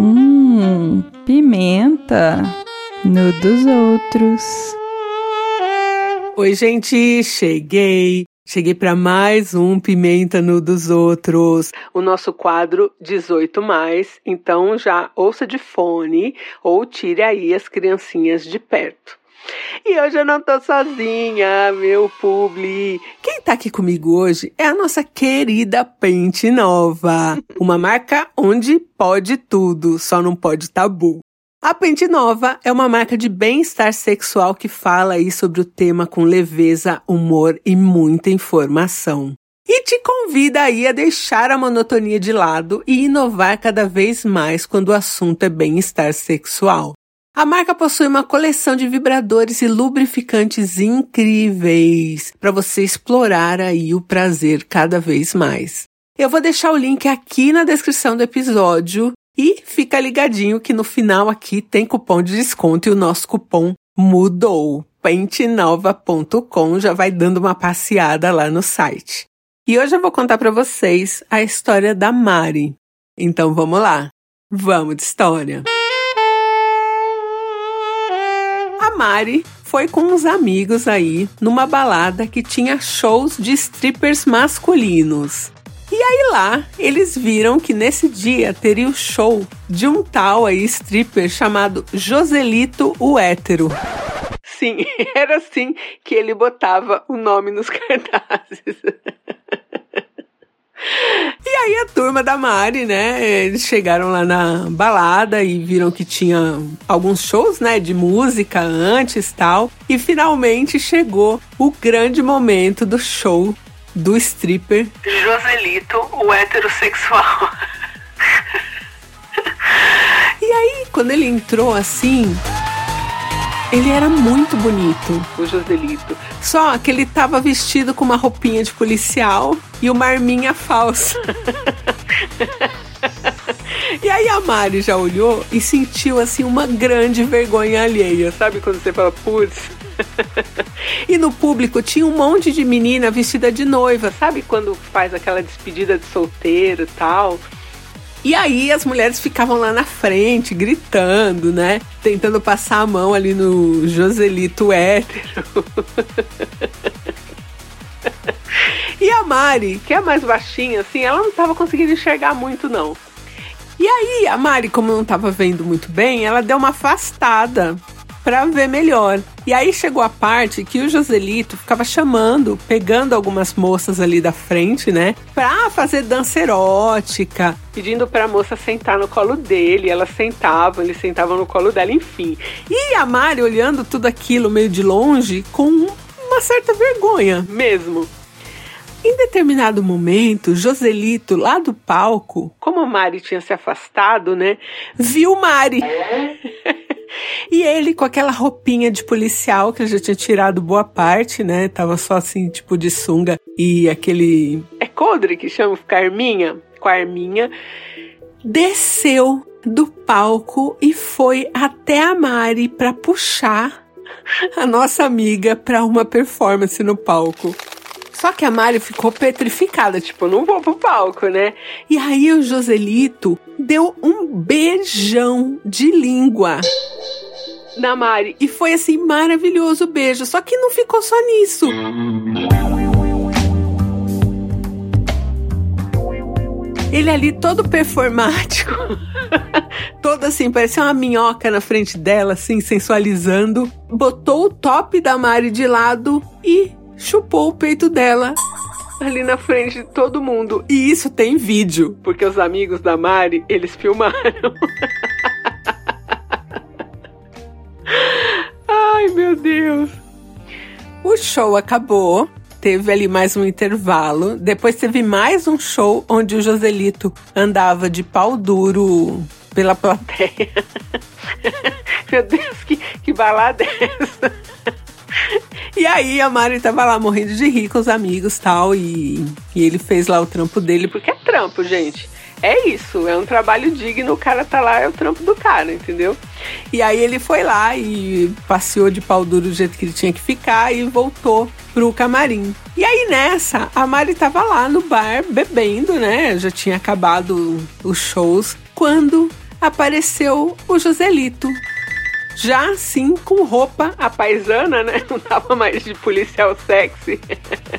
Hum, pimenta no dos outros. Oi, gente, cheguei. Cheguei para mais um Pimenta no dos Outros, o nosso quadro 18 mais. Então já ouça de fone ou tire aí as criancinhas de perto. E hoje eu não tô sozinha, meu publi. Quem tá aqui comigo hoje é a nossa querida Pente Nova, uma marca onde pode tudo, só não pode tabu. A Pente Nova é uma marca de bem-estar sexual que fala aí sobre o tema com leveza, humor e muita informação. E te convida aí a deixar a monotonia de lado e inovar cada vez mais quando o assunto é bem-estar sexual. A marca possui uma coleção de vibradores e lubrificantes incríveis para você explorar aí o prazer cada vez mais. Eu vou deixar o link aqui na descrição do episódio e fica ligadinho que no final aqui tem cupom de desconto e o nosso cupom mudou. pentenova.com já vai dando uma passeada lá no site. E hoje eu vou contar para vocês a história da Mari. Então vamos lá. Vamos de história. Mari foi com uns amigos aí numa balada que tinha shows de strippers masculinos. E aí lá, eles viram que nesse dia teria o show de um tal aí stripper chamado Joselito o Hétero. Sim, era assim que ele botava o nome nos cartazes. A turma da Mari, né? Eles chegaram lá na balada e viram que tinha alguns shows, né, de música antes, tal. E finalmente chegou o grande momento do show do stripper Joselito, o heterossexual. e aí, quando ele entrou assim, ele era muito bonito, o Joselito. Só que ele tava vestido com uma roupinha de policial e uma arminha falsa. E aí a Mari já olhou e sentiu assim uma grande vergonha alheia. Sabe quando você fala, putz, e no público tinha um monte de menina vestida de noiva, sabe quando faz aquela despedida de solteiro e tal? E aí as mulheres ficavam lá na frente, gritando, né? Tentando passar a mão ali no Joselito hétero. e a Mari, que é mais baixinha, assim, ela não tava conseguindo enxergar muito, não. E aí, a Mari, como não tava vendo muito bem, ela deu uma afastada para ver melhor. E aí chegou a parte que o Joselito ficava chamando, pegando algumas moças ali da frente, né, pra fazer dança erótica, pedindo pra moça sentar no colo dele. Elas sentavam, ele sentava no colo dela, enfim. E a Mari olhando tudo aquilo meio de longe com uma certa vergonha mesmo. Em determinado momento, Joselito, lá do palco, como Mari tinha se afastado, né, viu Mari. E ele com aquela roupinha de policial que ele já tinha tirado boa parte, né? Tava só assim, tipo de sunga e aquele. É codre que chama com arminha? Com a arminha. Desceu do palco e foi até a Mari para puxar a nossa amiga para uma performance no palco. Só que a Mari ficou petrificada, tipo, não vou pro palco, né? E aí o Joselito deu um beijão de língua na Mari. E foi assim, maravilhoso beijo. Só que não ficou só nisso. Ele ali todo performático, todo assim, parecia uma minhoca na frente dela, assim, sensualizando. Botou o top da Mari de lado e chupou o peito dela ali na frente de todo mundo. E isso tem vídeo, porque os amigos da Mari, eles filmaram. Ai, meu Deus. O show acabou. Teve ali mais um intervalo. Depois teve mais um show onde o Joselito andava de pau duro pela plateia. Meu Deus, que, que balada é essa? E aí a Mari tava lá morrendo de rir com os amigos tal, e, e ele fez lá o trampo dele, porque é trampo, gente. É isso, é um trabalho digno, o cara tá lá, é o trampo do cara, entendeu? E aí ele foi lá e passeou de pau duro do jeito que ele tinha que ficar e voltou pro camarim. E aí nessa, a Mari tava lá no bar bebendo, né? Já tinha acabado os shows, quando apareceu o Joselito. Já assim, com roupa a paisana, né? Não tava mais de policial sexy.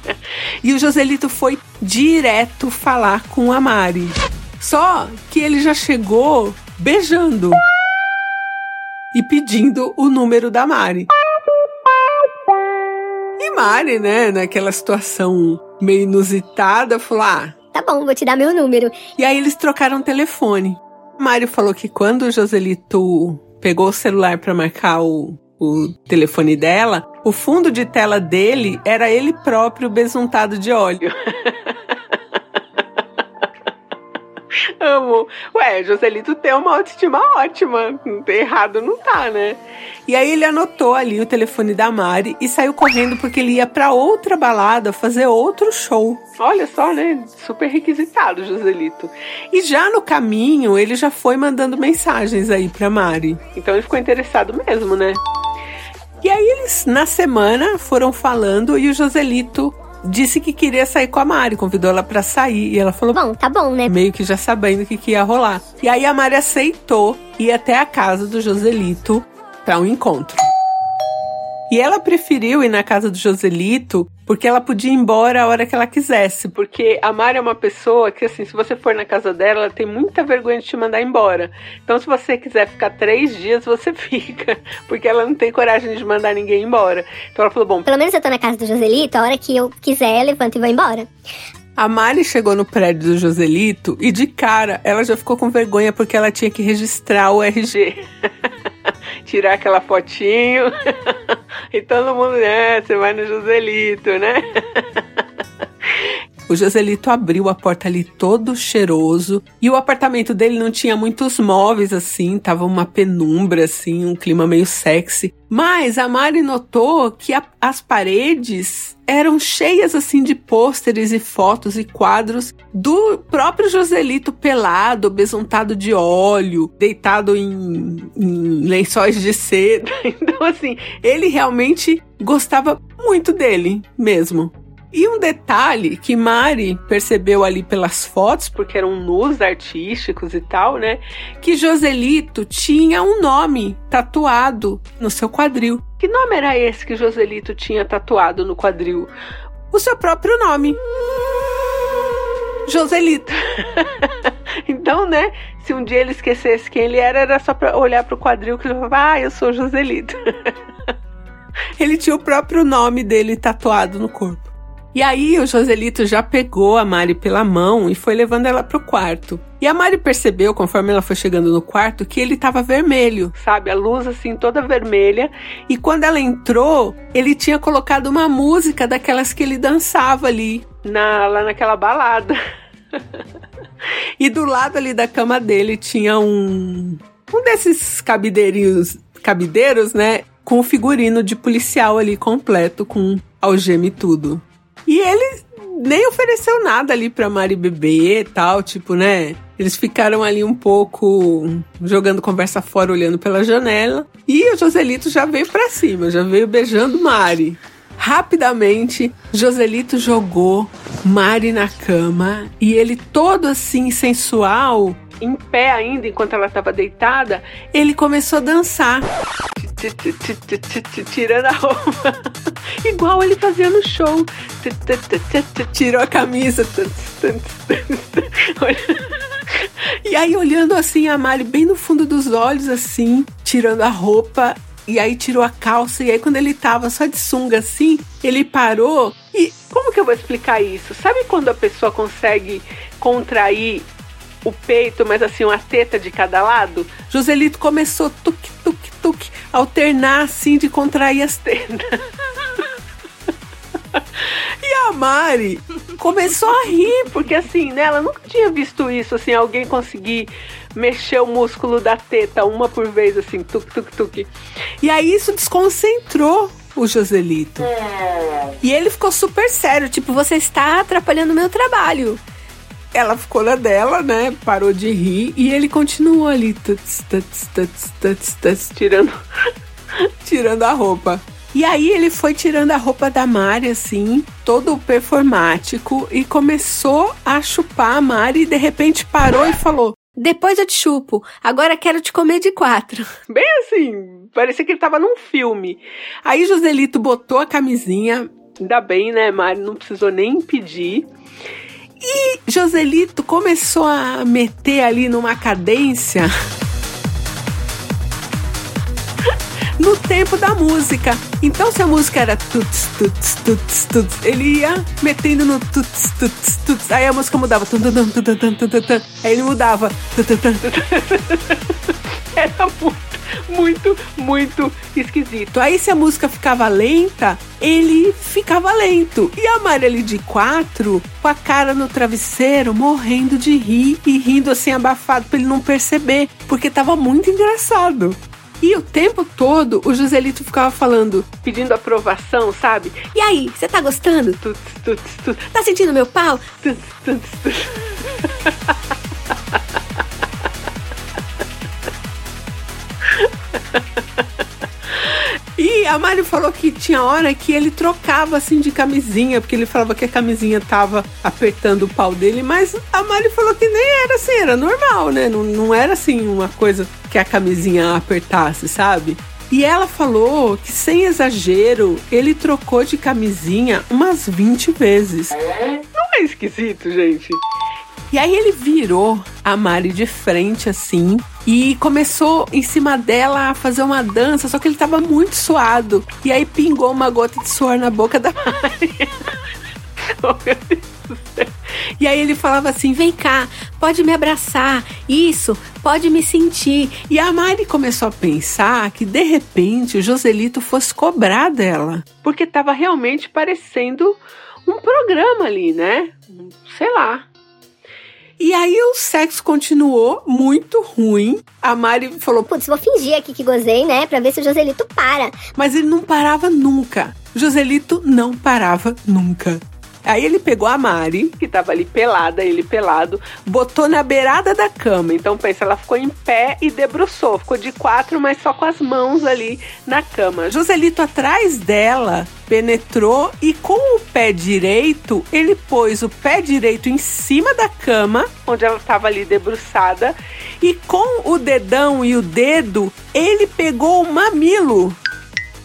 e o Joselito foi direto falar com a Mari. Só que ele já chegou beijando e pedindo o número da Mari. E Mari, né, naquela situação meio inusitada, falou: Ah, Tá bom, vou te dar meu número. e aí eles trocaram telefone. Mário falou que quando o Joselito pegou o celular para marcar o, o telefone dela, o fundo de tela dele era ele próprio besuntado de óleo. Amo. Ué, Joselito tem uma autoestima ótima. Errado, não tá, né? E aí ele anotou ali o telefone da Mari e saiu correndo porque ele ia pra outra balada fazer outro show. Olha só, né? Super requisitado, Joselito. E já no caminho, ele já foi mandando mensagens aí pra Mari. Então ele ficou interessado mesmo, né? E aí eles, na semana, foram falando e o Joselito disse que queria sair com a Mari, convidou ela pra sair. E ela falou, Bom, tá bom, né? meio que já sabendo o que, que ia rolar. E aí a Mari aceitou ir até a casa do Joselito para um encontro. E ela preferiu ir na casa do Joselito porque ela podia ir embora a hora que ela quisesse. Porque a Mari é uma pessoa que, assim, se você for na casa dela, ela tem muita vergonha de te mandar embora. Então, se você quiser ficar três dias, você fica. Porque ela não tem coragem de mandar ninguém embora. Então, ela falou: bom, Pelo menos eu tô na casa do Joselito, a hora que eu quiser, eu levanto e vou embora. A Mari chegou no prédio do Joselito e de cara ela já ficou com vergonha porque ela tinha que registrar o RG. Tirar aquela fotinho. e todo mundo, é, você vai no Joselito, né? O Joselito abriu a porta ali todo cheiroso e o apartamento dele não tinha muitos móveis assim, tava uma penumbra assim, um clima meio sexy. Mas a Mari notou que a- as paredes eram cheias assim de pôsteres e fotos e quadros do próprio Joselito pelado, besuntado de óleo, deitado em, em lençóis de seda. Então assim, ele realmente gostava muito dele mesmo. E um detalhe que Mari percebeu ali pelas fotos, porque eram nus artísticos e tal, né? Que Joselito tinha um nome tatuado no seu quadril. Que nome era esse que Joselito tinha tatuado no quadril? O seu próprio nome. Joselito. então, né? Se um dia ele esquecesse quem ele era, era só pra olhar pro quadril que ele falava, ah, eu sou Joselito. ele tinha o próprio nome dele tatuado no corpo. E aí o Joselito já pegou a Mari pela mão e foi levando ela pro quarto. E a Mari percebeu, conforme ela foi chegando no quarto, que ele tava vermelho, sabe? A luz assim toda vermelha. E quando ela entrou, ele tinha colocado uma música daquelas que ele dançava ali, na, lá naquela balada. e do lado ali da cama dele tinha um um desses cabideirinhos, cabideiros, né? Com o figurino de policial ali completo, com algema e tudo. E ele nem ofereceu nada ali pra Mari beber e tal, tipo, né? Eles ficaram ali um pouco jogando conversa fora, olhando pela janela. E o Joselito já veio pra cima, já veio beijando Mari. Rapidamente, Joselito jogou Mari na cama e ele todo assim sensual, em pé ainda enquanto ela estava deitada, ele começou a dançar. Tirando a roupa. Igual ele fazia no show. Tirou a camisa. E aí, olhando assim a Mari bem no fundo dos olhos, assim, tirando a roupa. E aí tirou a calça. E aí, quando ele tava só de sunga assim, ele parou. E como que eu vou explicar isso? Sabe quando a pessoa consegue contrair o peito, mas assim, uma teta de cada lado? Joselito começou tuc, tuc, tuc, alternar assim de contrair as tetas. E a Mari começou a rir, porque assim, né, ela nunca tinha visto isso, assim, alguém conseguir mexer o músculo da teta uma por vez, assim, tuc, tuc, tuc. E aí isso desconcentrou o Joselito. E ele ficou super sério, tipo, você está atrapalhando o meu trabalho. Ela ficou na dela, né? Parou de rir e ele continuou ali, tuts, tuts, tuts, tuts, tuts, tirando, tirando a roupa. E aí ele foi tirando a roupa da Mari, assim, todo performático, e começou a chupar a Mari e de repente parou e falou: Depois eu te chupo. Agora quero te comer de quatro. Bem assim, parecia que ele tava num filme. Aí Joselito botou a camisinha, ainda bem, né, Mari? Não precisou nem pedir. E Joselito começou a meter ali numa cadência no tempo da música. Então, se a música era tuts, tuts, tuts, tuts, ele ia metendo no tuts, tuts, tuts. Aí a música mudava. Aí ele mudava. Era muito, muito, muito esquisito. Aí, se a música ficava lenta, ele ficava lento. E a Maria ali de quatro, com a cara no travesseiro, morrendo de rir e rindo assim abafado pra ele não perceber, porque tava muito engraçado. E o tempo todo o Joselito ficava falando, pedindo aprovação, sabe? E aí, você tá gostando? Tuts, tuts, tuts, Tá sentindo meu pau? tuts, tuts, tuts. E a Mari falou que tinha hora que ele trocava assim de camisinha, porque ele falava que a camisinha tava apertando o pau dele, mas a Mari falou que nem era assim, era normal, né? Não, não era assim uma coisa que a camisinha apertasse, sabe? E ela falou que, sem exagero, ele trocou de camisinha umas 20 vezes. Não é esquisito, gente? E aí ele virou a Mari de frente assim e começou em cima dela a fazer uma dança, só que ele tava muito suado. E aí pingou uma gota de suor na boca da Mari. oh. E aí ele falava assim: vem cá, pode me abraçar. Isso, pode me sentir. E a Mari começou a pensar que de repente o Joselito fosse cobrar dela, porque tava realmente parecendo um programa ali, né? Sei lá. E aí o sexo continuou muito ruim. A Mari falou, Putz, vou fingir aqui que gozei, né? Pra ver se o Joselito para. mas ele não parava nunca. Joselito não parava nunca. Aí ele pegou a Mari, que tava ali pelada, ele pelado, botou na beirada da cama. Então pensa, ela ficou em pé e debruçou. Ficou de quatro, mas só com as mãos ali na cama. Joselito atrás dela penetrou e com o pé direito, ele pôs o pé direito em cima da cama, onde ela estava ali debruçada, e com o dedão e o dedo, ele pegou o mamilo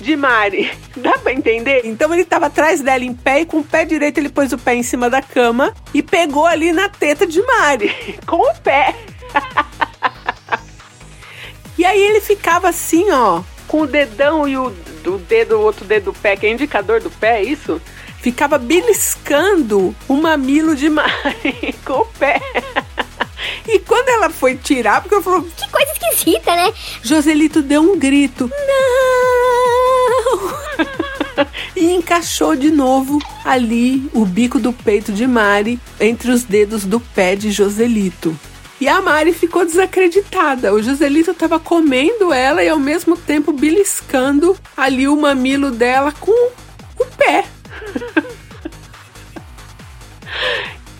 de Mari. Dá pra entender? Então ele tava atrás dela em pé e com o pé direito ele pôs o pé em cima da cama e pegou ali na teta de Mari. Com o pé. e aí ele ficava assim, ó, com o dedão e o, o dedo, o outro dedo do pé, que é indicador do pé, é isso? Ficava beliscando o mamilo de Mari com o pé. E quando ela foi tirar, porque eu falou, Que coisa esquisita, né? Joselito deu um grito. Não! e encaixou de novo ali o bico do peito de Mari entre os dedos do pé de Joselito. E a Mari ficou desacreditada. O Joselito estava comendo ela e ao mesmo tempo beliscando ali o mamilo dela com o pé.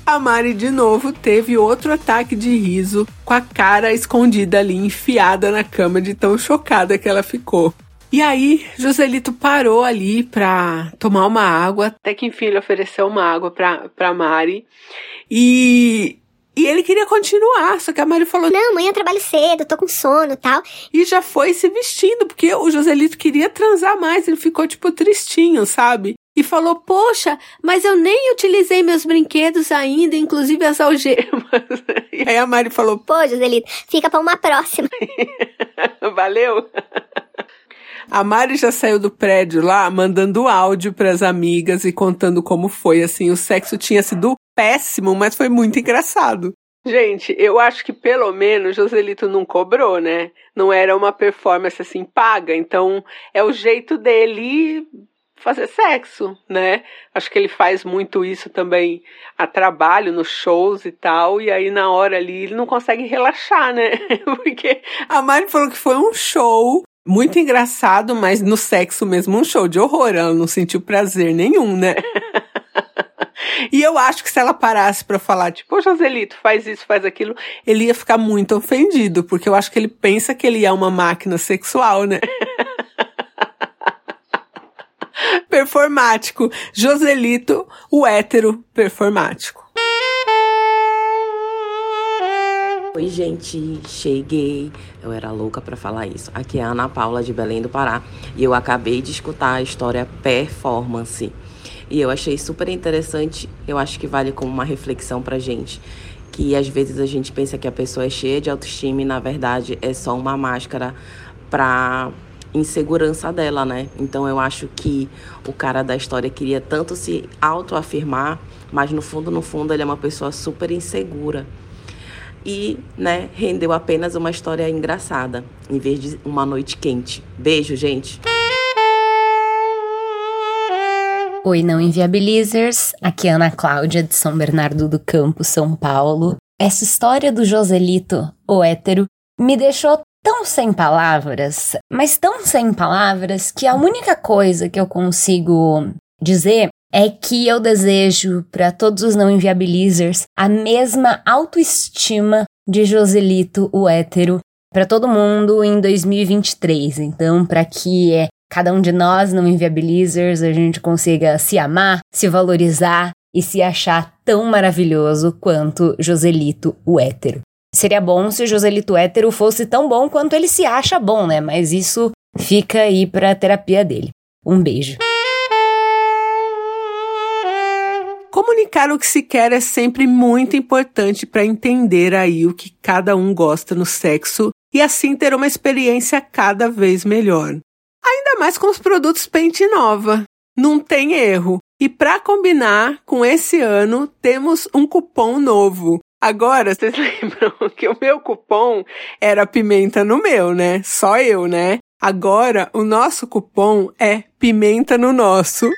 A Mari de novo teve outro ataque de riso, com a cara escondida ali, enfiada na cama de tão chocada que ela ficou. E aí, Joselito parou ali pra tomar uma água, até que enfim ele ofereceu uma água pra, pra Mari. E, e ele queria continuar, só que a Mari falou Não, amanhã eu trabalho cedo, tô com sono e tal. e já foi se vestindo, porque o Joselito queria transar mais, ele ficou tipo tristinho, sabe? E falou, Poxa, mas eu nem utilizei meus brinquedos ainda, inclusive as algemas. e aí a Mari falou, Pô, Joselito, fica pra uma próxima. Valeu? A Mari já saiu do prédio lá mandando áudio pras amigas e contando como foi. Assim, o sexo tinha sido péssimo, mas foi muito engraçado. Gente, eu acho que pelo menos Joselito não cobrou, né? Não era uma performance assim paga, então é o jeito dele fazer sexo, né? Acho que ele faz muito isso também a trabalho, nos shows e tal, e aí na hora ali ele não consegue relaxar, né? Porque a Mari falou que foi um show muito engraçado, mas no sexo mesmo um show de horror, ela não sentiu prazer nenhum, né? E eu acho que se ela parasse pra falar, tipo, ô Joselito, faz isso, faz aquilo, ele ia ficar muito ofendido, porque eu acho que ele pensa que ele é uma máquina sexual, né? performático. Joselito, o hétero performático. Oi, gente, cheguei. Eu era louca para falar isso. Aqui é a Ana Paula de Belém do Pará e eu acabei de escutar a história Performance. E eu achei super interessante. Eu acho que vale como uma reflexão pra gente. Que às vezes a gente pensa que a pessoa é cheia de autoestima e na verdade é só uma máscara pra insegurança dela, né? Então eu acho que o cara da história queria tanto se autoafirmar, mas no fundo, no fundo, ele é uma pessoa super insegura. E, né, rendeu apenas uma história engraçada, em vez de uma noite quente. Beijo, gente! Oi, não inviabilizers. Aqui é Ana Cláudia de São Bernardo do Campo, São Paulo. Essa história do Joselito, o hétero, me deixou tão sem palavras, mas tão sem palavras que a única coisa que eu consigo dizer é que eu desejo para todos os não inviabilizers a mesma autoestima de Joselito, o hétero, para todo mundo em 2023. Então, para que é, cada um de nós não inviabilizers a gente consiga se amar, se valorizar e se achar tão maravilhoso quanto Joselito, o hétero. Seria bom se o Joselito hétero fosse tão bom quanto ele se acha bom, né? Mas isso fica aí pra terapia dele. Um beijo. Comunicar o que se quer é sempre muito importante para entender aí o que cada um gosta no sexo e assim ter uma experiência cada vez melhor. Ainda mais com os produtos Pente Nova. Não tem erro. E para combinar com esse ano, temos um cupom novo. Agora, vocês lembram que o meu cupom era pimenta no meu, né? Só eu, né? Agora, o nosso cupom é pimenta no nosso.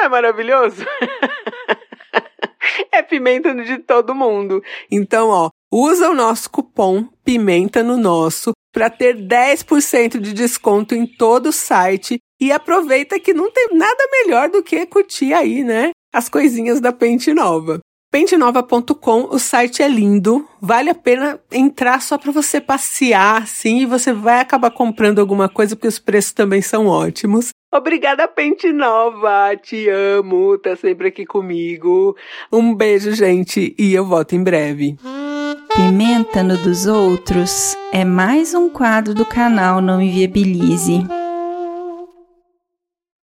Não é maravilhoso? é pimenta de todo mundo. Então, ó, usa o nosso cupom pimenta no nosso para ter 10% de desconto em todo o site e aproveita que não tem nada melhor do que curtir aí, né? As coisinhas da Pente Nova. Pentenova.com, o site é lindo, vale a pena entrar só para você passear, sim, e você vai acabar comprando alguma coisa porque os preços também são ótimos. Obrigada, Pente Nova, te amo, tá sempre aqui comigo. Um beijo, gente, e eu volto em breve. Pimenta no dos outros é mais um quadro do canal Não Inviabilize.